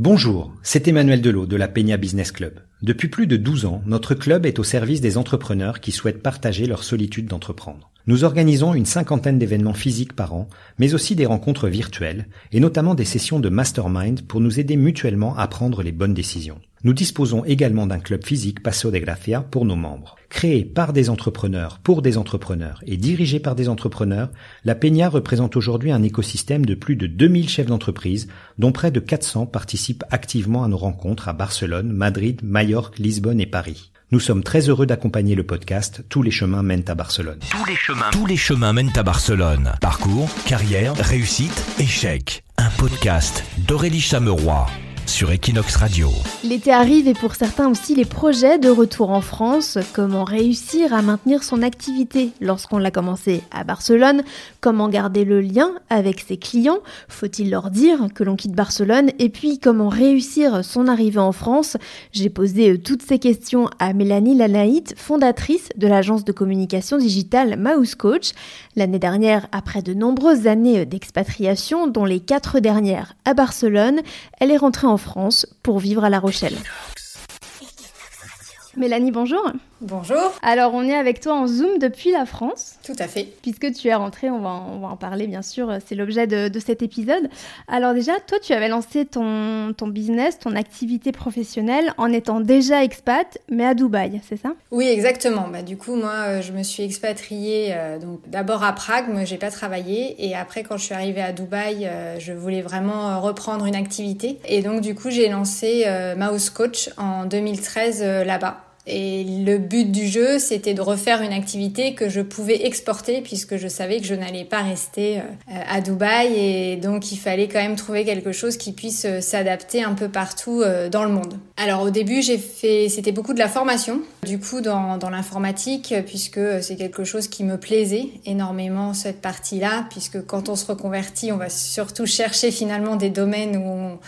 Bonjour, c'est Emmanuel Delot de la Peña Business Club. Depuis plus de 12 ans, notre club est au service des entrepreneurs qui souhaitent partager leur solitude d'entreprendre. Nous organisons une cinquantaine d'événements physiques par an, mais aussi des rencontres virtuelles, et notamment des sessions de mastermind pour nous aider mutuellement à prendre les bonnes décisions. Nous disposons également d'un club physique Paso de Gracia pour nos membres. Créé par des entrepreneurs pour des entrepreneurs et dirigé par des entrepreneurs, la Peña représente aujourd'hui un écosystème de plus de 2000 chefs d'entreprise, dont près de 400 participent activement à nos rencontres à Barcelone, Madrid, Majorque, Lisbonne et Paris. Nous sommes très heureux d'accompagner le podcast Tous les chemins mènent à Barcelone. Tous les chemins, tous les chemins mènent à Barcelone. Parcours, carrière, réussite, échec. Un podcast d'Aurélie Chameroy sur Equinox Radio. L'été arrive et pour certains aussi les projets de retour en France. Comment réussir à maintenir son activité lorsqu'on l'a commencé à Barcelone Comment garder le lien avec ses clients Faut-il leur dire que l'on quitte Barcelone Et puis comment réussir son arrivée en France? J'ai posé euh, toutes ces questions à Mélanie Lanaït, fondatrice de l'agence de communication digitale Mouse Coach. L'année dernière, après de nombreuses années d'expatriation, dont les quatre dernières à Barcelone, elle est rentrée en France pour vivre à La Rochelle. Mélanie, bonjour. Bonjour. Alors, on est avec toi en Zoom depuis la France. Tout à fait. Puisque tu es rentrée, on va, on va en parler bien sûr, c'est l'objet de, de, cet épisode. Alors déjà, toi, tu avais lancé ton, ton business, ton activité professionnelle en étant déjà expat, mais à Dubaï, c'est ça? Oui, exactement. Bah, du coup, moi, euh, je me suis expatriée euh, donc d'abord à Prague, mais j'ai pas travaillé. Et après, quand je suis arrivée à Dubaï, euh, je voulais vraiment reprendre une activité. Et donc, du coup, j'ai lancé Mouse Coach en 2013 là-bas. Et le but du jeu, c'était de refaire une activité que je pouvais exporter puisque je savais que je n'allais pas rester euh, à Dubaï et donc il fallait quand même trouver quelque chose qui puisse euh, s'adapter un peu partout euh, dans le monde. Alors au début, j'ai fait, c'était beaucoup de la formation, du coup dans, dans l'informatique puisque c'est quelque chose qui me plaisait énormément cette partie-là puisque quand on se reconvertit, on va surtout chercher finalement des domaines où on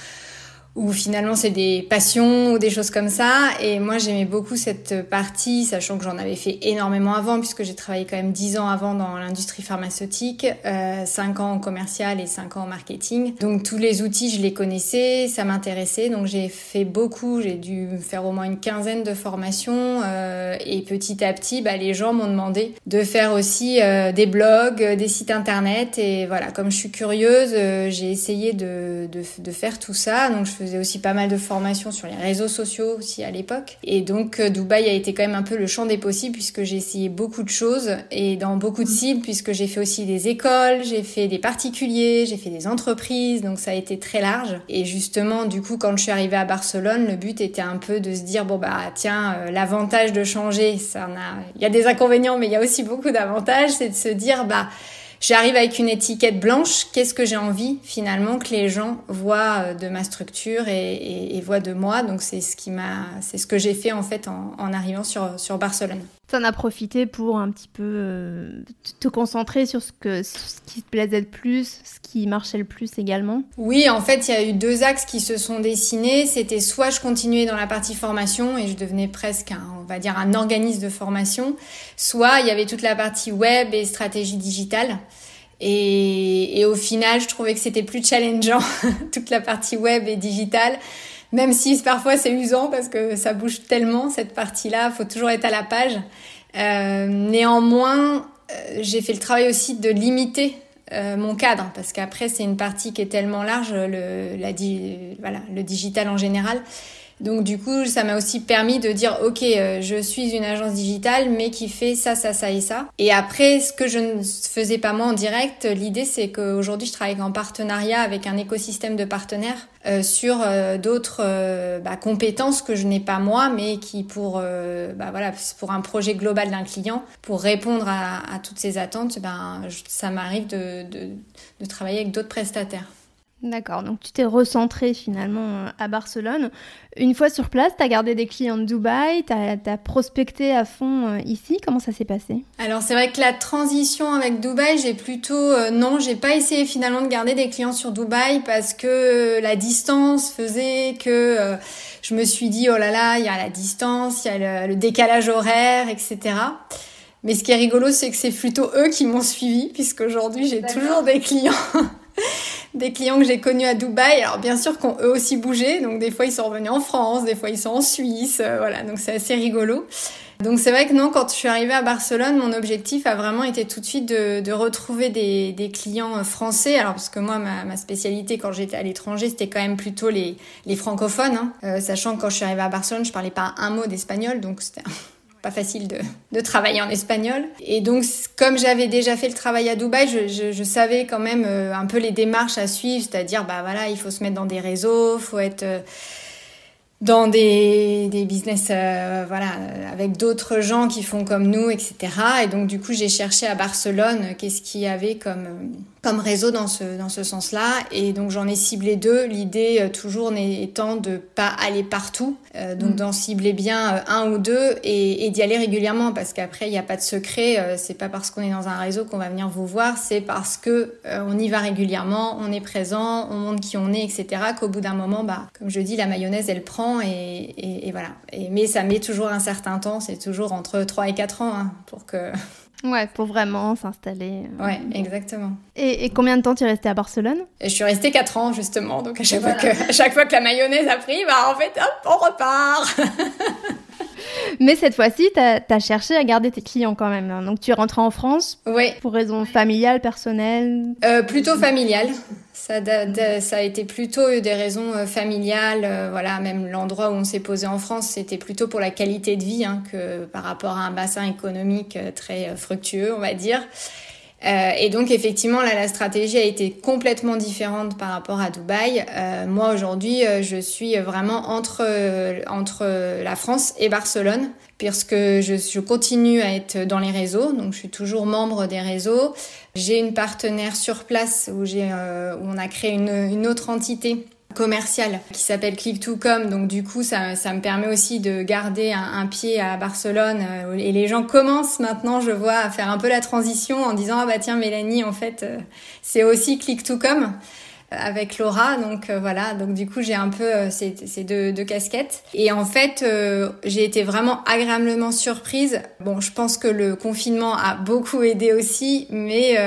où finalement c'est des passions ou des choses comme ça. Et moi j'aimais beaucoup cette partie, sachant que j'en avais fait énormément avant, puisque j'ai travaillé quand même 10 ans avant dans l'industrie pharmaceutique, euh, 5 ans en commercial et 5 ans en marketing. Donc tous les outils je les connaissais, ça m'intéressait, donc j'ai fait beaucoup, j'ai dû faire au moins une quinzaine de formations. Euh, et petit à petit, bah, les gens m'ont demandé de faire aussi euh, des blogs, des sites internet. Et voilà, comme je suis curieuse, euh, j'ai essayé de, de, de, faire tout ça. Donc je faisais aussi pas mal de formations sur les réseaux sociaux aussi à l'époque. Et donc euh, Dubaï a été quand même un peu le champ des possibles puisque j'ai essayé beaucoup de choses et dans beaucoup de cibles puisque j'ai fait aussi des écoles, j'ai fait des particuliers, j'ai fait des entreprises, donc ça a été très large. Et justement, du coup, quand je suis arrivée à Barcelone, le but était un peu de se dire bon bah tiens, euh, l'avantage de changer, ça en a, il y a des inconvénients, mais il y a aussi beaucoup d'avantages, c'est de se dire bah J'arrive avec une étiquette blanche. Qu'est-ce que j'ai envie finalement que les gens voient euh, de ma structure et, voient de moi? Donc c'est ce qui m'a, c'est ce que j'ai fait en fait en, arrivant sur Barcelone. T'en as profité pour un petit peu euh, te concentrer sur ce, que, ce qui te plaisait le plus, ce qui marchait le plus également Oui, en fait, il y a eu deux axes qui se sont dessinés. C'était soit je continuais dans la partie formation et je devenais presque, un, on va dire, un organisme de formation, soit il y avait toute la partie web et stratégie digitale. Et au final, je trouvais que c'était plus challengeant, toute la partie web et digitale même si parfois c'est usant parce que ça bouge tellement cette partie-là, faut toujours être à la page. Euh, néanmoins, euh, j'ai fait le travail aussi de limiter euh, mon cadre parce qu'après c'est une partie qui est tellement large, le, la, voilà, le digital en général. Donc du coup, ça m'a aussi permis de dire ok, euh, je suis une agence digitale, mais qui fait ça, ça, ça et ça. Et après, ce que je ne faisais pas moi en direct, l'idée c'est qu'aujourd'hui, je travaille en partenariat avec un écosystème de partenaires euh, sur euh, d'autres euh, bah, compétences que je n'ai pas moi, mais qui pour euh, bah, voilà pour un projet global d'un client, pour répondre à, toutes ces attentes, ben ça m'arrive de, de, de travailler avec d'autres prestataires. D'accord, donc tu t'es recentré finalement à Barcelone. Une fois sur place, tu as gardé des clients de Dubaï, tu as, prospecté à fond ici. Comment ça s'est passé? Alors c'est vrai que la transition avec Dubaï, j'ai plutôt... Euh, non, j'ai pas essayé finalement de garder des clients sur Dubaï parce que la distance faisait que euh, je me suis dit, oh là là, il y a la distance, il y a le, le décalage horaire, etc. Mais ce qui est rigolo, c'est que c'est plutôt eux qui m'ont suivi, puisqu'aujourd'hui j'ai toujours des clients des clients que j'ai connus à Dubaï. Alors bien sûr qu'ont eux aussi bougé, donc des fois ils sont revenus en France, des fois ils sont en Suisse, euh, voilà, donc c'est assez rigolo. Donc c'est vrai que non, quand je suis arrivée à Barcelone, mon objectif a vraiment été tout de suite de, retrouver des, clients français. Alors parce que moi, ma, spécialité quand j'étais à l'étranger, c'était quand même plutôt les, les francophones, hein. euh, sachant que quand je suis arrivée à Barcelone, je parlais pas un mot d'espagnol, donc c'était pas facile de, de, travailler en espagnol. Et donc, comme j'avais déjà fait le travail à Dubaï, je, je, savais quand même euh, un peu les démarches à suivre, c'est-à-dire, bah voilà, il faut se mettre dans des réseaux, faut être euh, dans des, des business, euh, voilà, avec d'autres gens qui font comme nous, etc. Et donc, du coup, j'ai cherché à Barcelone qu'est-ce qu'il y avait comme comme réseau dans ce, dans ce sens-là. Et donc j'en ai ciblé deux, l'idée euh, toujours étant de pas aller partout, euh, donc mm. d'en cibler bien euh, un ou deux et, et d'y aller régulièrement parce qu'après il n'y a pas de secret, euh, c'est pas parce qu'on est dans un réseau qu'on va venir vous voir, c'est parce que on y va régulièrement, on est présent, on montre qui on est, etc. qu'au bout d'un moment, bah, comme je dis, la mayonnaise elle prend et, et, et voilà. Et, mais ça met toujours un certain temps, c'est toujours entre 3 et 4 ans hein, pour que Ouais, pour vraiment s'installer. Euh, ouais, exactement. Et, et, combien de temps tu es resté à Barcelone? Je suis restée 4 ans justement, donc à chaque, fois que, à chaque fois que la mayonnaise a pris, bah en fait, hop, on repart Mais cette fois-ci, tu as, as, cherché à garder tes clients quand même. Hein. Donc tu es rentrée en France Oui. Pour raisons familiales, personnelles euh, Plutôt familiales. Ça, a été plutôt des raisons euh, familiales. Euh, voilà, même l'endroit où on s'est posé en France, c'était plutôt pour la qualité de vie hein, que par rapport à un bassin économique euh, très fructueux, on va dire. Euh, et donc effectivement là la stratégie a été complètement différente par rapport à Dubaï. Euh, moi aujourd'hui euh, je suis vraiment entre entre la France et Barcelone puisque je, continue à être dans les réseaux donc je suis toujours membre des réseaux. J'ai une partenaire sur place où j'ai où on a créé une, une autre entité commercial qui s'appelle Click2Com. Donc du coup, ça, ça me permet aussi de garder un, un pied à Barcelone. Euh, et les gens commencent maintenant, je vois, à faire un peu la transition en disant ah bah tiens Mélanie, en fait, euh, c'est aussi Click2Com avec Laura. Donc euh, voilà, donc du coup j'ai un peu euh, ces, deux, casquettes. Et en fait, euh, j'ai été vraiment agréablement surprise. Bon, je pense que le confinement a beaucoup aidé aussi, mais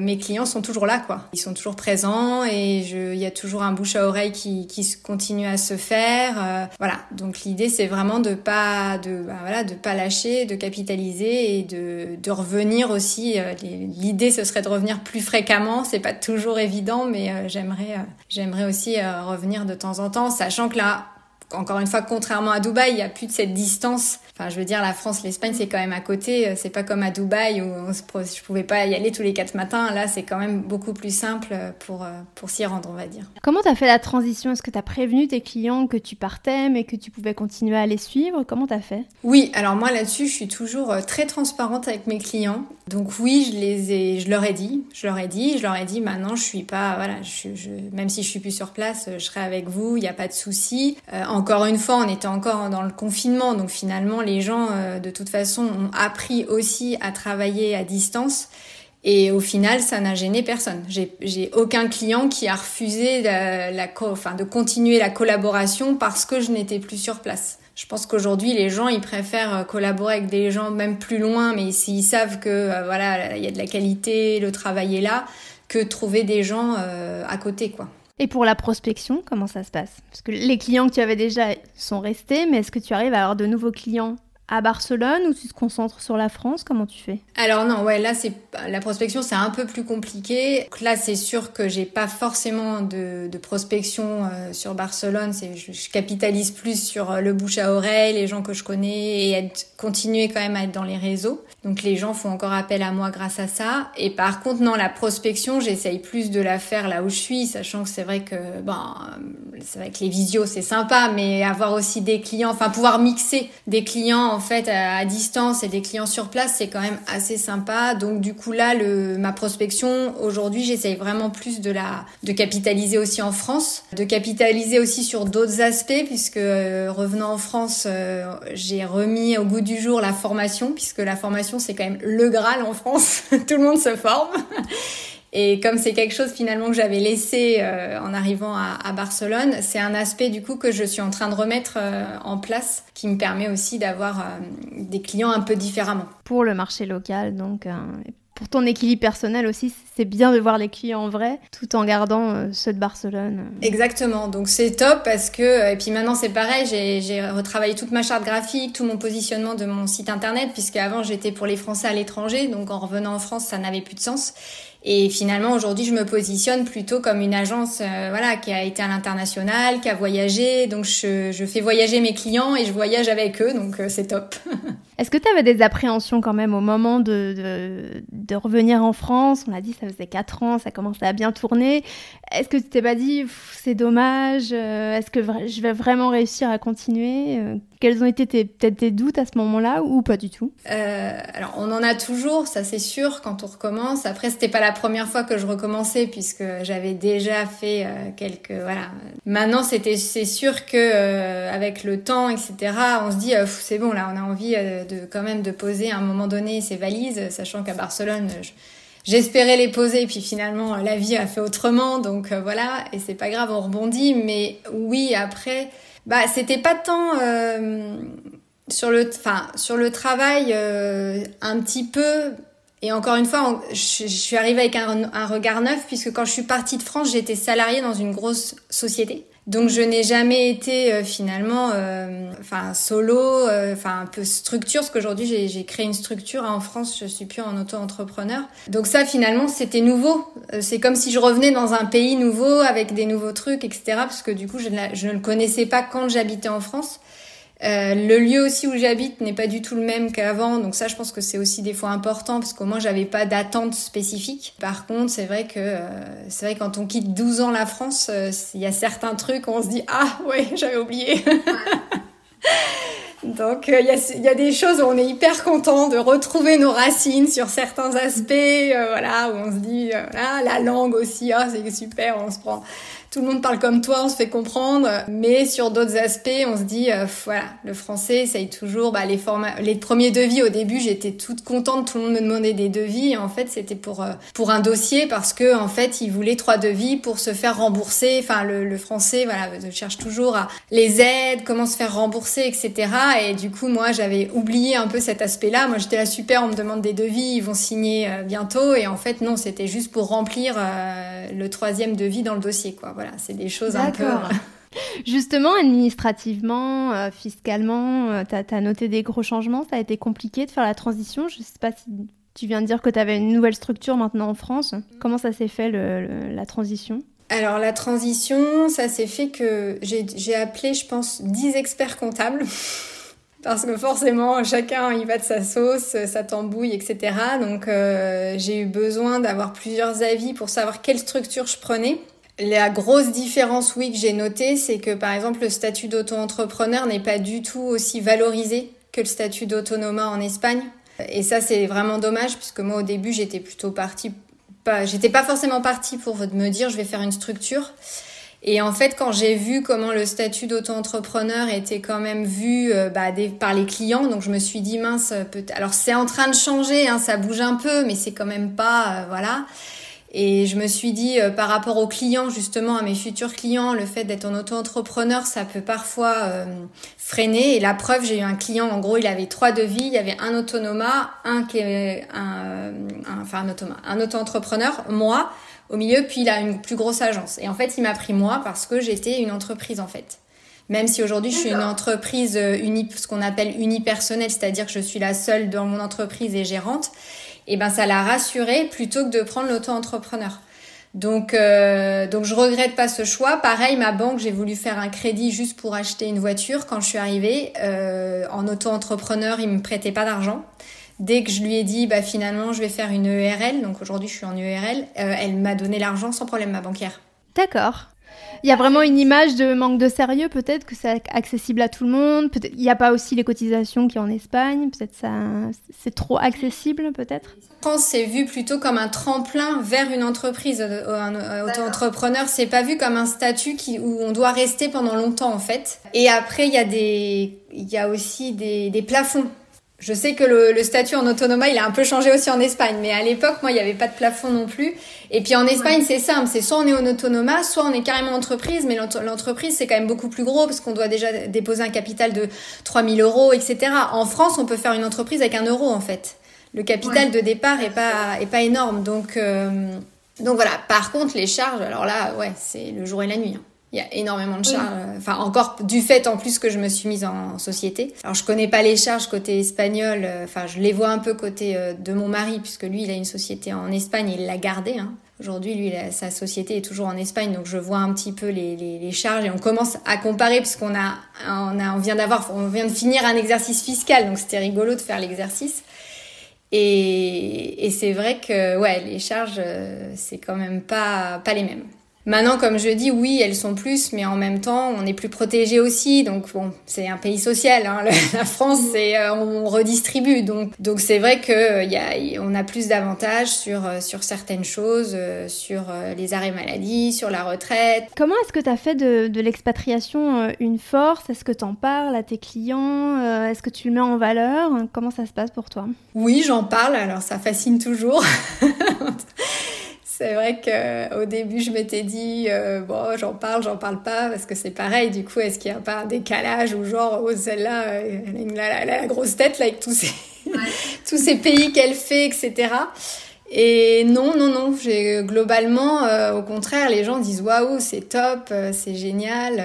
mes clients sont toujours là, quoi. Ils sont toujours présents et il y a toujours un bouche à oreille qui, qui continue à se faire. Voilà, donc l'idée c'est vraiment de pas de bah, voilà de pas lâcher, de capitaliser et de, de revenir aussi. L'idée ce serait de revenir plus fréquemment. C'est pas toujours évident, mais j'aimerais, euh, j'aimerais aussi euh, revenir de temps en temps, sachant que là, encore une fois, contrairement à Dubaï, il n'y a plus de cette distance. Enfin, je veux dire, la France, l'Espagne, c'est quand même à côté. C'est pas comme à Dubaï où on se, je pouvais pas y aller tous les quatre matins. Là, c'est quand même beaucoup plus simple pour, euh, pour s'y rendre, on va dire. Comment tu as fait la transition? Est-ce que tu as prévenu tes clients que tu partais, mais que tu pouvais continuer à les suivre? Comment tu as fait? Oui, alors moi là-dessus, je suis toujours très transparente avec mes clients. Donc oui, je les ai, je leur ai dit, je leur ai dit, je leur ai dit, maintenant, je suis pas, voilà, même si je suis plus sur place, je serai avec vous, il n'y a pas de souci. Euh, encore une fois, on était encore dans le confinement, donc finalement, les gens, euh, de toute façon, ont appris aussi à travailler à distance. Et au final, ça n'a gêné personne. J'ai aucun client qui a refusé la, la, enfin, de continuer la collaboration parce que je n'étais plus sur place. Je pense qu'aujourd'hui, les gens, ils préfèrent collaborer avec des gens même plus loin, mais s'ils savent que euh, voilà, il y a de la qualité, le travail est là, que trouver des gens euh, à côté, quoi. Et pour la prospection, comment ça se passe? Parce que les clients que tu avais déjà sont restés, mais est-ce que tu arrives à avoir de nouveaux clients? À Barcelone ou tu te concentres sur la France Comment tu fais? Alors non, ouais, là c'est la prospection, c'est un peu plus compliqué. Là, c'est sûr que j'ai pas forcément de, prospection euh, sur Barcelone. Je, je, capitalise plus sur euh, le bouche à oreille, les gens que je connais et être, continuer quand même à être dans les réseaux. Donc les gens font encore appel à moi grâce à ça. Et par contre, non, la prospection, j'essaye plus de la faire là où je suis, sachant que c'est vrai que bon, c'est les visios c'est sympa, mais avoir aussi des clients, enfin pouvoir mixer des clients en fait à, distance et des clients sur place, c'est quand même assez sympa. Donc du coup là, ma prospection aujourd'hui, j'essaye vraiment plus de la de capitaliser aussi en France, de capitaliser aussi sur d'autres aspects puisque euh, revenant en France, euh, j'ai remis au goût du jour la formation puisque la formation c'est quand même le Graal en France, tout le monde se forme. Et comme c'est quelque chose finalement que j'avais laissé euh, en arrivant à, à Barcelone, c'est un aspect du coup que je suis en train de remettre euh, en place qui me permet aussi d'avoir euh, des clients un peu différemment. Pour le marché local, donc pour ton équilibre personnel aussi, c'est bien de voir les clients en vrai, tout en gardant ceux de Barcelone. Exactement. Donc c'est top parce que et puis maintenant c'est pareil, j'ai retravaillé toute ma charte graphique, tout mon positionnement de mon site internet puisque avant j'étais pour les Français à l'étranger, donc en revenant en France ça n'avait plus de sens. Et finalement, aujourd'hui, je me positionne plutôt comme une agence, euh, voilà, qui a été à l'international, qui a voyagé. Donc, je, je, fais voyager mes clients et je voyage avec eux. Donc, c'est top. Est-ce que tu avais des appréhensions quand même au moment de, de, de revenir en France? On l'a dit, ça faisait 4 ans, ça commençait à bien tourner. Est-ce que tu t'es pas dit, c'est dommage euh, Est-ce que je vais vraiment réussir à continuer? Euh, Quels ont été peut-être tes doutes à ce moment-là ou pas du tout? Euh, Alors, on en a toujours, ça c'est sûr, quand on recommence. Après, c'était pas la première fois que je recommençais puisque j'avais déjà fait quelques... Voilà. Maintenant, c'était, c'est sûr que avec le temps, etc., on se dit, c'est bon, là, on a envie de quand même de poser à un moment donné ses valises, sachant qu'à Barcelone, j'espérais les poser, puis finalement la vie a fait autrement, donc euh, voilà, et c'est pas grave, on rebondit, mais oui, après, bah c'était pas tant euh, sur le, enfin sur le travail, euh, un petit peu. Et encore une fois, je, suis arrivée avec un, regard neuf puisque quand je suis partie de France, j'étais salariée dans une grosse société. Donc je n'ai jamais été euh, finalement, euh, enfin solo, euh, enfin un peu structure, parce qu'aujourd'hui j'ai créé une structure hein, en France, je suis plus en auto-entrepreneur. Donc ça finalement c'était nouveau. C'est comme si je revenais dans un pays nouveau avec des nouveaux trucs, etc. Parce que du coup je ne le connaissais pas quand j'habitais en France. Euh, le lieu aussi où j'habite n'est pas du tout le même qu'avant, donc ça je pense que c'est aussi des fois important parce qu'au moins j'avais pas d'attente spécifique. Par contre, c'est vrai que euh, c'est vrai quand on quitte 12 ans la France, euh, il y a certains trucs où on se dit ah ouais j'avais oublié. donc il y, a, des choses où on est hyper content de retrouver nos racines sur certains aspects, voilà où on se dit voilà la langue aussi ah c'est super, on se prend tout le monde parle comme toi, on se fait comprendre, mais sur d'autres aspects, on se dit, euh, voilà, le français essaye toujours, bah, les formats, les premiers devis au début, j'étais toute contente, tout le monde me demandait des devis, et en fait, c'était pour euh, pour un dossier parce que en fait, ils voulaient trois devis pour se faire rembourser. Enfin, le, le français, voilà, cherche toujours à les aides, comment se faire rembourser, etc. Et du coup, moi, j'avais oublié un peu cet aspect-là. Moi, j'étais là super, on me demande des devis, ils vont signer euh, bientôt, et en fait, non, c'était juste pour remplir le troisième devis dans le dossier, quoi. Voilà, c'est des choses un peu... Justement, administrativement, euh, fiscalement, euh, tu as, noté des gros changements. Ça a été compliqué de faire la transition. Je ne sais pas si tu viens de dire que tu avais une nouvelle structure maintenant en France. Comment ça s'est fait la transition? Alors la transition, ça s'est fait que j'ai appelé, je pense, 10 experts comptables. Parce que forcément, chacun y va de sa sauce, sa tambouille, etc. Donc euh, j'ai eu besoin d'avoir plusieurs avis pour savoir quelle structure je prenais. La grosse différence, oui, que j'ai notée, c'est que par exemple le statut d'auto-entrepreneur n'est pas du tout aussi valorisé que le statut d'autonoma en Espagne. Et ça, c'est vraiment dommage, puisque moi au début, j'étais plutôt partie, j'étais pas forcément partie pour me dire je vais faire une structure. Et en fait, quand j'ai vu comment le statut d'auto-entrepreneur était quand même vu euh, bah, par les clients, donc je me suis dit mince, peut alors c'est en train de changer, hein, ça bouge un peu, mais c'est quand même pas, euh, voilà. Et je me suis dit, euh, par rapport aux clients, justement, à mes futurs clients, le fait d'être en auto-entrepreneur, ça peut parfois freiner. Et la preuve, j'ai eu un client, en gros, il avait trois devis. Il y avait un autonoma, un qui est un, enfin un autonoma, un auto-entrepreneur, moi, au milieu, puis il a une plus grosse agence. Et en fait, il m'a pris moi parce que j'étais une entreprise, en fait. Même si aujourd'hui je suis une entreprise euh, uni, ce qu'on appelle unipersonnelle, c'est-à-dire que je suis la seule dans mon entreprise et gérante et ben ça l'a rassuré plutôt que de prendre l'auto-entrepreneur. Donc, euh, donc je regrette pas ce choix. Pareil, ma banque, j'ai voulu faire un crédit juste pour acheter une voiture. Quand je suis arrivée euh, en auto-entrepreneur, il me prêtait pas d'argent. Dès que je lui ai dit, bah finalement, je vais faire une ERL. Donc aujourd'hui, je suis en ERL. Euh, elle m'a donné l'argent sans problème, ma banquière. D'accord. Il y a vraiment une image de manque de sérieux, peut-être que c'est accessible à tout le monde. Peut-être il n'y a pas aussi les cotisations qui en Espagne. Peut-être ça, c'est trop accessible, peut-être? France, c'est vu plutôt comme un tremplin vers une entreprise. Euh, un auto-entrepreneur, c'est pas vu comme un statut qui, où on doit rester pendant longtemps, en fait. Et après, il y a des, il y a aussi des, des plafonds. Je sais que le, le, statut en autonoma, il a un peu changé aussi en Espagne, mais à l'époque, moi, il n'y avait pas de plafond non plus. Et puis en Espagne, c'est simple, c'est soit on est en autonoma, soit on est carrément entreprise, mais l'entreprise, c'est quand même beaucoup plus gros parce qu'on doit déjà déposer un capital de 3000 euros, etc. En France, on peut faire une entreprise avec un euro, en fait. le capital de départ est pas est pas énorme. Donc euh, donc voilà. Par contre, les charges, alors là, ouais, c'est le jour et la nuit. Hein. Il y a énormément de charges. Enfin, encore du fait en plus que je me suis mise en société. Alors, je connais pas les charges côté espagnol. Euh, enfin, je les vois un peu côté euh, de mon mari, puisque lui, il a une société en Espagne et il l'a gardée. Hein. Aujourd'hui, lui, sa société est toujours en Espagne, donc je vois un petit peu les, les, les charges et on commence à comparer puisqu'on a, on a, on vient d'avoir, on vient de finir un exercice fiscal, donc c'était rigolo de faire l'exercice. Et, et c'est vrai que, ouais, les charges, euh, c'est quand même pas, pas les mêmes. Maintenant, comme je dis, oui, elles sont plus, mais en même temps, on est plus protégé aussi. Donc bon, c'est un pays social. Hein. La France, c'est euh, on redistribue. Donc donc c'est vrai que y a, on a plus d'avantages sur euh, sur certaines choses, euh, sur les arrêts maladie, sur la retraite. Comment est-ce que tu as fait de, de l'expatriation une force? Est-ce que tu en parles à tes clients Est-ce que tu le mets en valeur? Comment ça se passe pour toi? Oui, j'en parle. Alors ça fascine toujours. C'est vrai qu'au début, je m'étais dit, euh, bon, j'en parle, j'en parle pas, parce que c'est pareil, du coup, est-ce qu'il n'y a pas un décalage ou genre, oh, celle-là, elle, a la grosse tête, là, avec tous ces, tous ces pays qu'elle fait, etc. Et non, non, non, j'ai globalement, euh, au contraire, les gens disent, waouh, c'est top, euh, c'est génial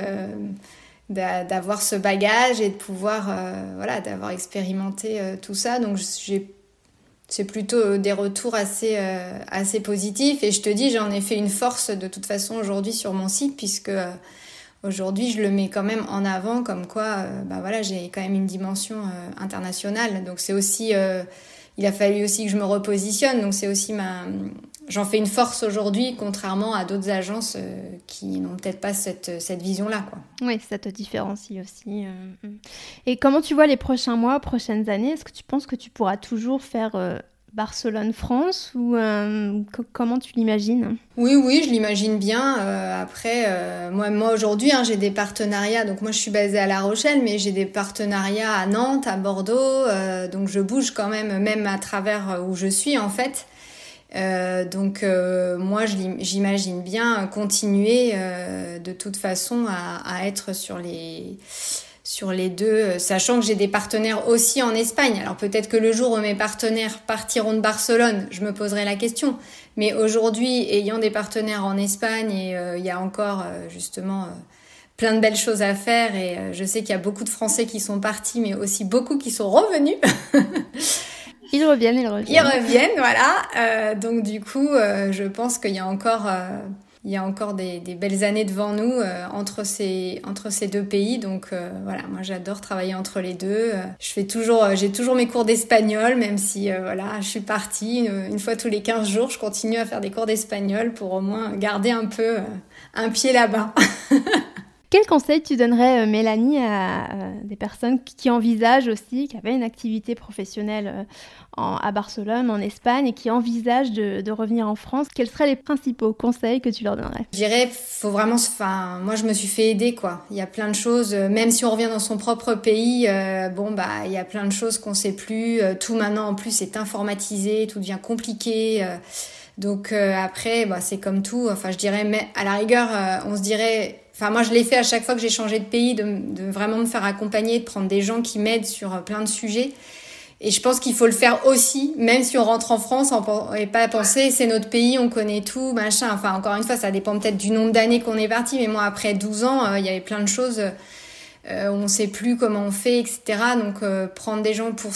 d'avoir ce bagage et de pouvoir, voilà, d'avoir expérimenté tout ça. Donc, j'ai c'est plutôt euh, des retours assez, euh, assez positifs. Et je te dis, j'en ai fait une force de toute façon aujourd'hui sur mon site, puisque euh, aujourd'hui, je le mets quand même en avant, comme quoi, bah voilà, j'ai quand même une dimension internationale. Donc c'est aussi, il a fallu aussi que je me repositionne. Donc c'est aussi ma, j'en fais une force aujourd'hui, contrairement à d'autres agences qui n'ont peut-être pas cette, cette vision-là. Quoi. Oui, ça te différencie aussi. Mm. Et comment tu vois les prochains mois, prochaines années? Est-ce que tu penses que tu pourras toujours faire Barcelone-France ou euh, comment tu l'imagines? Oui, oui, je l'imagine bien. Euh, après, euh, moi, moi aujourd'hui, hein, j'ai des partenariats. Donc moi, je suis basée à La Rochelle, mais j'ai des partenariats à Nantes, à Bordeaux. donc je bouge quand même, même à travers où je suis en fait. Donc moi, j'imagine bien continuer de toute façon à, à être sur les sur les deux, euh, sachant que j'ai des partenaires aussi en Espagne. Alors peut-être que le jour où mes partenaires partiront de Barcelone, je me poserai la question. Mais aujourd'hui, ayant des partenaires en Espagne, et euh, il y a encore euh, justement plein de belles choses à faire, et je sais qu'il y a beaucoup de Français qui sont partis, mais aussi beaucoup qui sont revenus. Ils reviennent, ils reviennent. Ils reviennent, voilà. donc du coup, je pense qu'il y a encore il y a encore des, belles années devant nous euh, entre, ces, entre ces deux pays. Donc euh, voilà, moi j'adore travailler entre les deux. Euh, je fais toujours, j'ai toujours mes cours d'espagnol, même si voilà, je suis partie une, fois tous les 15 jours, je continue à faire des cours d'espagnol pour au moins garder un peu un pied là-bas. Quel conseil tu donnerais, Mélanie, à, des personnes qui envisagent aussi, qui avaient une activité professionnelle à Barcelone, en Espagne, et qui envisagent de, revenir en France, quels seraient les principaux conseils que tu leur donnerais? Je dirais, faut vraiment, enfin, moi je me suis fait aider, quoi. Il y a plein de choses, euh, même si on revient dans son propre pays, euh, bon bah, il y a plein de choses qu'on sait plus. Euh, tout maintenant en plus est informatisé, tout devient compliqué. donc après, bah, c'est comme tout. Enfin, je dirais, mais à la rigueur, on se dirait Enfin, moi, je l'ai fait à chaque fois que j'ai changé de pays, de, vraiment me faire accompagner, de prendre des gens qui m'aident sur plein de sujets. Et je pense qu'il faut le faire aussi, même si on rentre en France, n'est pas penser c'est notre pays, on connaît tout, machin. Enfin, encore une fois, ça dépend peut-être du nombre d'années qu'on est parti. Mais moi, après 12 ans, euh, il y avait plein de choses. Euh, on ne sait plus comment on fait, etc. Donc, euh, prendre des gens pour,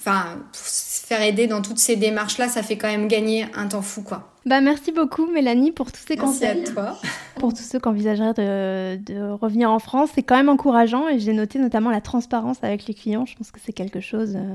enfin, pour faire aider dans toutes ces démarches-là, ça fait quand même gagner un temps fou, quoi. Bah, merci beaucoup Mélanie pour tous ces merci conseils. à toi. Pour tous ceux qui envisageraient de, de revenir en France, c'est quand même encourageant et j'ai noté notamment la transparence avec les clients. Je pense que c'est quelque chose euh,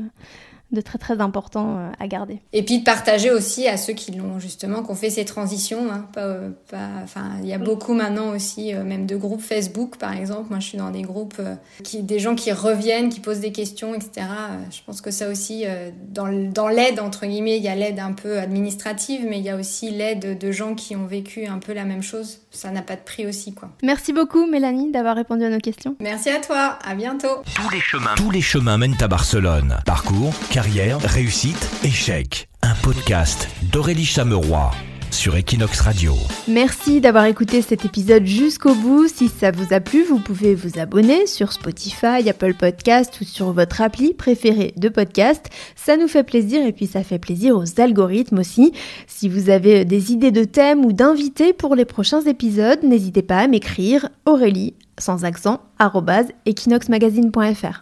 de très très important euh, à garder. Et puis de partager aussi à ceux qui l'ont justement, qui ont fait ces transitions. Hein, pas, pas, enfin, il y a beaucoup maintenant aussi, euh, même de groupes Facebook par exemple. Moi, je suis dans des groupes euh, qui, des gens qui reviennent, qui posent des questions, etc. je pense que ça aussi, dans, dans l'aide entre guillemets, il y a l'aide un peu administrative, mais il y a aussi l'aide de gens qui ont vécu un peu la même chose. Ça n'a pas de prix aussi, quoi. Merci beaucoup, Mélanie, d'avoir répondu à nos questions. Merci à toi. À bientôt. Tous les chemins, tous les chemins mènent à Barcelone. Parcours, carrière, réussite, échec. Un podcast d'Aurélie Chameroy sur Equinox Radio. Merci d'avoir écouté cet épisode jusqu'au bout. Si ça vous a plu, vous pouvez vous abonner sur Spotify, Apple Podcast ou sur votre appli préférée de podcast. Ça nous fait plaisir et puis ça fait plaisir aux algorithmes aussi. Si vous avez des idées de thèmes ou d'invités pour les prochains épisodes, n'hésitez pas à m'écrire Aurélie sans accent equinoxmagazine.fr.